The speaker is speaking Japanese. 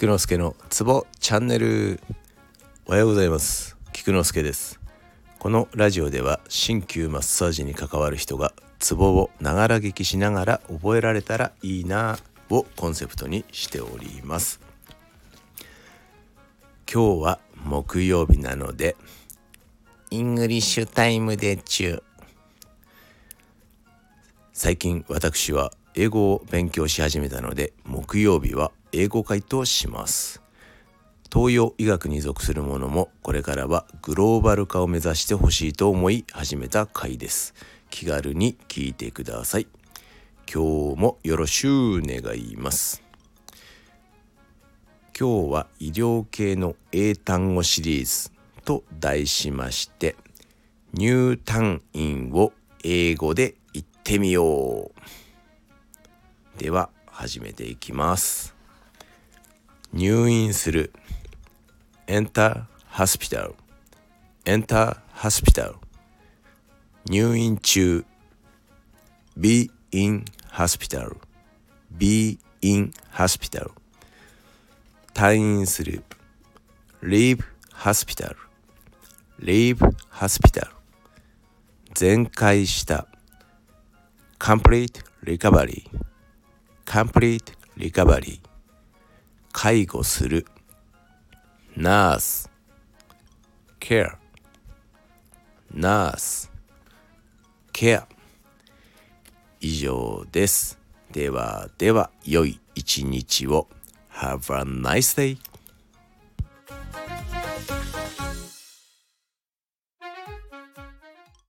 菊之助のツボチャンネル。おはようございます。菊之助です。このラジオでは鍼灸マッサージに関わる人がツボをながら聞きしながら覚えられたらいいなをコンセプトにしております。今日は木曜日なので English time で中最近私は英語を勉強し始めたので木曜日は英語会とします。東洋医学に属するものもこれからはグローバル化を目指してほしいと思い始めた回です。気軽に聞いてください。今日もよろしゅう願います。今日は医療系の英単語シリーズと題しまして入単位を英語で言ってみよう。では始めていきます入院する Enter hospital Enter hospital 入院中 Be in hospital Be in hospital 退院する Leave hospital Leave hospital 全開した Complete recovery complete recovery 介護する nurse care nurse care 以上ですではでは良い一日を Have a nice day